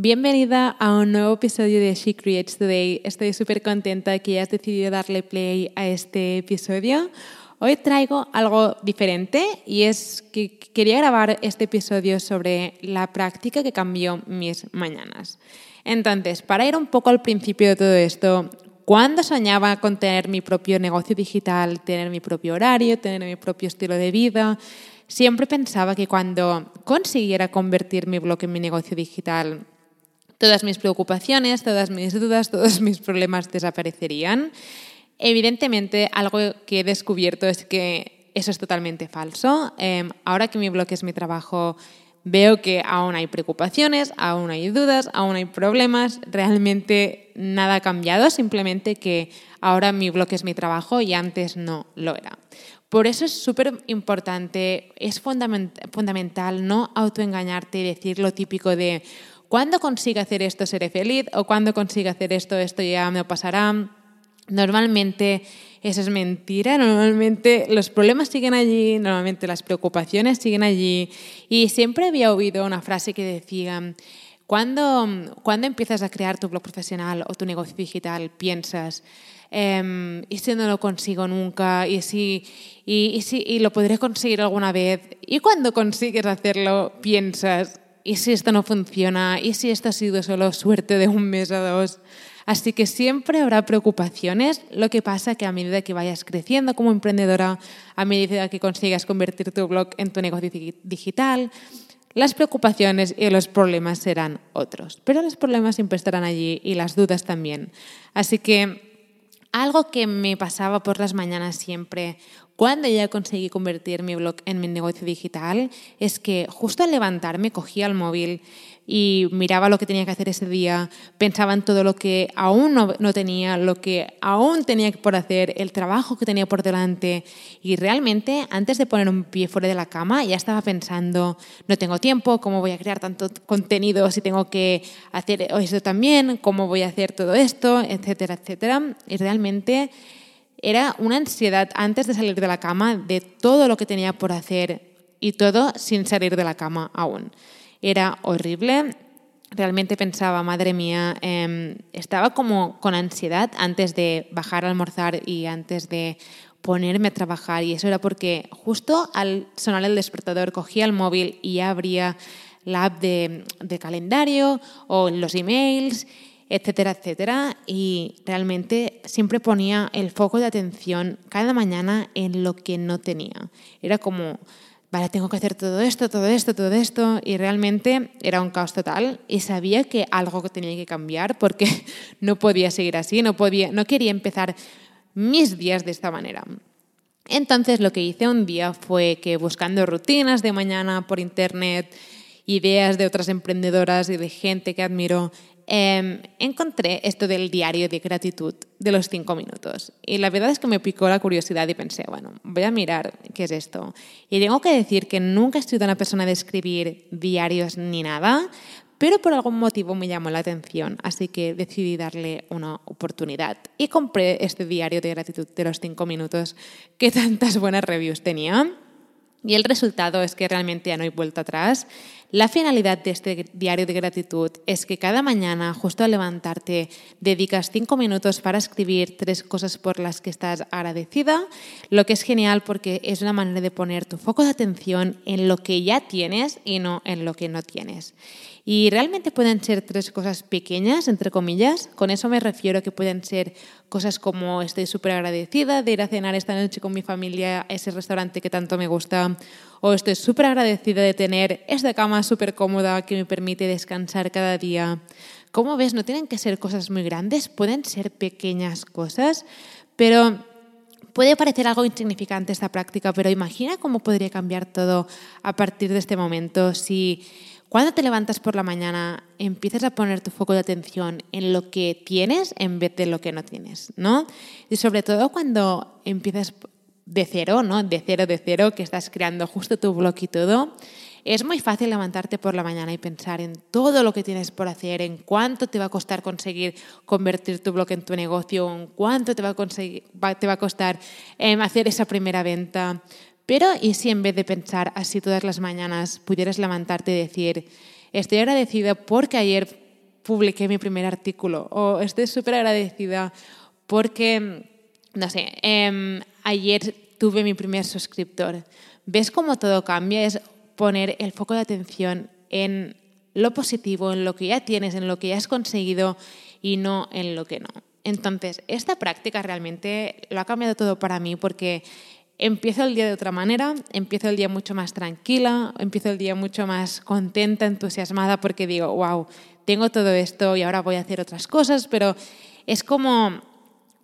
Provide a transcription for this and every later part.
Bienvenida a un nuevo episodio de She Creates Today. Estoy súper contenta que hayas decidido darle play a este episodio. Hoy traigo algo diferente y es que quería grabar este episodio sobre la práctica que cambió mis mañanas. Entonces, para ir un poco al principio de todo esto, cuando soñaba con tener mi propio negocio digital, tener mi propio horario, tener mi propio estilo de vida, siempre pensaba que cuando consiguiera convertir mi blog en mi negocio digital, todas mis preocupaciones, todas mis dudas, todos mis problemas desaparecerían. Evidentemente, algo que he descubierto es que eso es totalmente falso. Em, ahora que mi blog es mi trabajo, veo que aún hay preocupaciones, aún hay dudas, aún hay problemas. Realmente nada ha cambiado, simplemente que ahora mi blog es mi trabajo y antes no lo era. Por eso es súper importante, es fundamental no autoengañarte y decir lo típico de cuando consiga hacer esto seré feliz o cuando consiga hacer esto esto ya me pasará. Normalmente eso es mentira, normalmente los problemas siguen allí, normalmente las preocupaciones siguen allí y siempre había oído una frase que decía, cuando, cuando empiezas a crear tu blog profesional o tu negocio digital piensas, em, ¿y si no lo consigo nunca? ¿Y si, y, y, si, ¿Y lo podré conseguir alguna vez? Y cuando consigues hacerlo piensas, ¿y si esto no funciona? ¿Y si esto ha sido solo suerte de un mes o dos? Así que siempre habrá preocupaciones, lo que pasa que a medida que vayas creciendo como emprendedora, a medida que consigas convertir tu blog en tu negocio digital, las preocupaciones y los problemas serán otros. Pero los problemas siempre estarán allí y las dudas también. Así que algo que me pasaba por las mañanas siempre cuando ya conseguí convertir mi blog en mi negocio digital es que justo al levantarme cogía el móvil y miraba lo que tenía que hacer ese día, pensaba en todo lo que aún no, no, tenía, lo que aún tenía por hacer, el trabajo que tenía por delante y realmente antes de poner un pie fuera de la cama ya estaba pensando, no tengo tiempo, cómo voy a crear tanto contenido si tengo que hacer esto también, cómo voy a hacer todo esto, etcétera, etcétera. Y realmente era una ansiedad antes de salir de la cama de todo lo que tenía por hacer y todo sin salir de la cama aún. Era horrible. Realmente pensaba, madre mía, em, estaba como con ansiedad antes de bajar a almorzar y antes de ponerme a trabajar y eso era porque justo al sonar el despertador cogía el móvil y abría la app de, de calendario o los emails etcétera, etcétera. Y realmente siempre ponía el foco de atención cada mañana en lo que no tenía. Era como, vale, tengo que hacer todo esto, todo esto, todo esto. Y realmente era un caos total y sabía que algo tenía que cambiar porque no podía seguir así, no, podía, no quería empezar mis días de esta manera. Entonces lo que hice un día fue que buscando rutinas de mañana por internet, ideas de otras emprendedoras y de gente que admiro, Em, encontré esto del diario de gratitud de los cinco minutos. Y la verdad es que me picó la curiosidad y pensé, bueno, voy a mirar qué es esto. Y tengo que decir que nunca he sido una persona de escribir diarios ni nada, pero por algún motivo me llamó la atención, así que decidí darle una oportunidad y compré este diario de gratitud de los cinco minutos que tantas buenas reviews tenía. Y el resultado es que realmente ya no hay vuelta atrás. La finalidad de este diario de gratitud es que cada mañana, justo al levantarte, dedicas cinco minutos para escribir tres cosas por las que estás agradecida, lo que es genial porque es una manera de poner tu foco de atención en lo que ya tienes y no en lo que no tienes. Y realmente pueden ser tres cosas pequeñas, entre comillas. Con eso me refiero que pueden ser cosas como estoy súper agradecida de ir a cenar esta noche con mi familia a ese restaurante que tanto me gusta, o estoy súper agradecida de tener esta cama súper cómoda que me permite descansar cada día. Como ves, no tienen que ser cosas muy grandes, pueden ser pequeñas cosas, pero puede parecer algo insignificante esta práctica, pero imagina cómo podría cambiar todo a partir de este momento si cuando te levantas por la mañana, empiezas a poner tu foco de atención en lo que tienes en vez de lo que no tienes, ¿no? Y sobre todo cuando empiezas de cero, ¿no? De cero, de cero, que estás creando justo tu blog y todo, es muy fácil levantarte por la mañana y pensar en todo lo que tienes por hacer, en cuánto te va a costar conseguir convertir tu blog en tu negocio, en cuánto te va a, costar em, hacer esa primera venta. Pero, ¿y si en vez de pensar así todas las mañanas pudieras levantarte y decir, estoy agradecida porque ayer publiqué mi primer artículo o estoy súper agradecida porque, no sé, em, ayer tuve mi primer suscriptor. ¿Ves cómo todo cambia? Es poner el foco de atención en lo positivo, en lo que ya tienes, en lo que ya has conseguido y no en lo que no. Entonces, esta práctica realmente lo ha cambiado todo para mí porque empiezo el día de otra manera, empiezo el día mucho más tranquila, empiezo el día mucho más contenta, entusiasmada porque digo, wow, tengo todo esto y ahora voy a hacer otras cosas, pero es como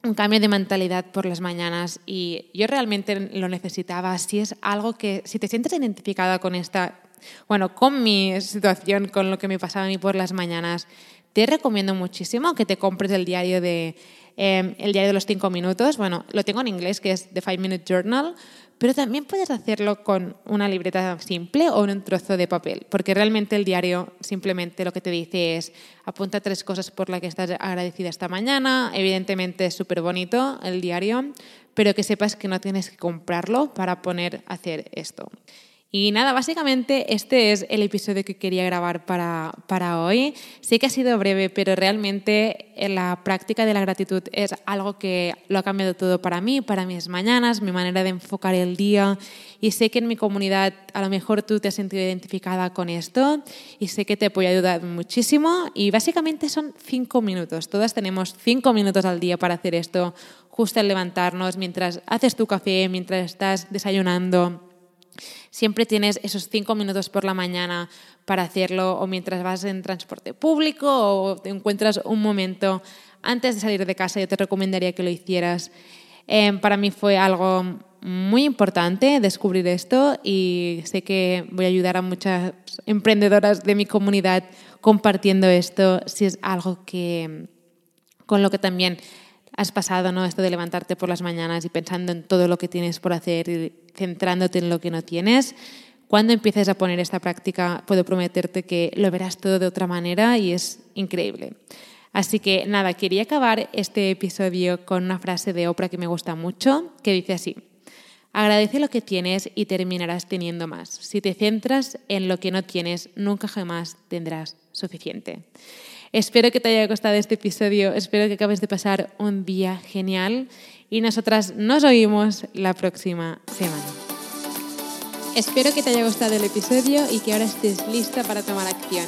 un cambio de mentalidad por las mañanas y yo realmente lo necesitaba. Si es algo que, si te sientes identificada con esta, bueno, con mi situación, con lo que me pasaba a mí por las mañanas, te recomiendo muchísimo que te compres el diario de em, el diario de los cinco minutos. Bueno, lo tengo en inglés, que es The Five Minute Journal, pero también puedes hacerlo con una libreta simple o un trozo de papel, porque realmente el diario simplemente lo que te dice es apunta tres cosas por las que estás agradecida esta mañana. Evidentemente es súper bonito el diario, pero que sepas que no tienes que comprarlo para poner hacer esto. Y nada, básicamente este es el episodio que quería grabar para, para hoy. Sé que ha sido breve, pero realmente la práctica de la gratitud es algo que lo ha cambiado todo para mí, para mis mañanas, mi manera de enfocar el día. Y sé que en mi comunidad a lo mejor tú te has sentido identificada con esto y sé que te puede ayudar muchísimo. Y básicamente son cinco minutos. Todas tenemos cinco minutos al día para hacer esto, justo al levantarnos, mientras haces tu café, mientras estás desayunando Siempre tienes esos cinco minutos por la mañana para hacerlo o mientras vas en transporte público o te encuentras un momento antes de salir de casa. Yo te recomendaría que lo hicieras. Em, para mí fue algo muy importante descubrir esto y sé que voy a ayudar a muchas emprendedoras de mi comunidad compartiendo esto si es algo que con lo que también has pasado, ¿no? Esto de levantarte por las mañanas y pensando en todo lo que tienes por hacer y centrándote en lo que no tienes. Cuando empieces a poner esta práctica, puedo prometerte que lo verás todo de otra manera y es increíble. Así que nada, quería acabar este episodio con una frase de Oprah que me gusta mucho, que dice así. Agradece lo que tienes y terminarás teniendo más. Si te centras en lo que no tienes, nunca jamás tendrás suficiente. Espero que te haya gustado este episodio, espero que acabes de pasar un día genial y nosotras nos oímos la próxima semana. Espero que te haya gustado el episodio y que ahora estés lista para tomar acción.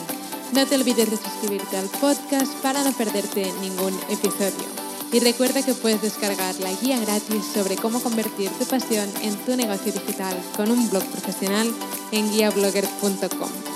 No te olvides de suscribirte al podcast para no perderte ningún episodio. Y recuerda que puedes descargar la guía gratis sobre cómo convertir tu pasión en tu negocio digital con un blog profesional en guiablogger.com.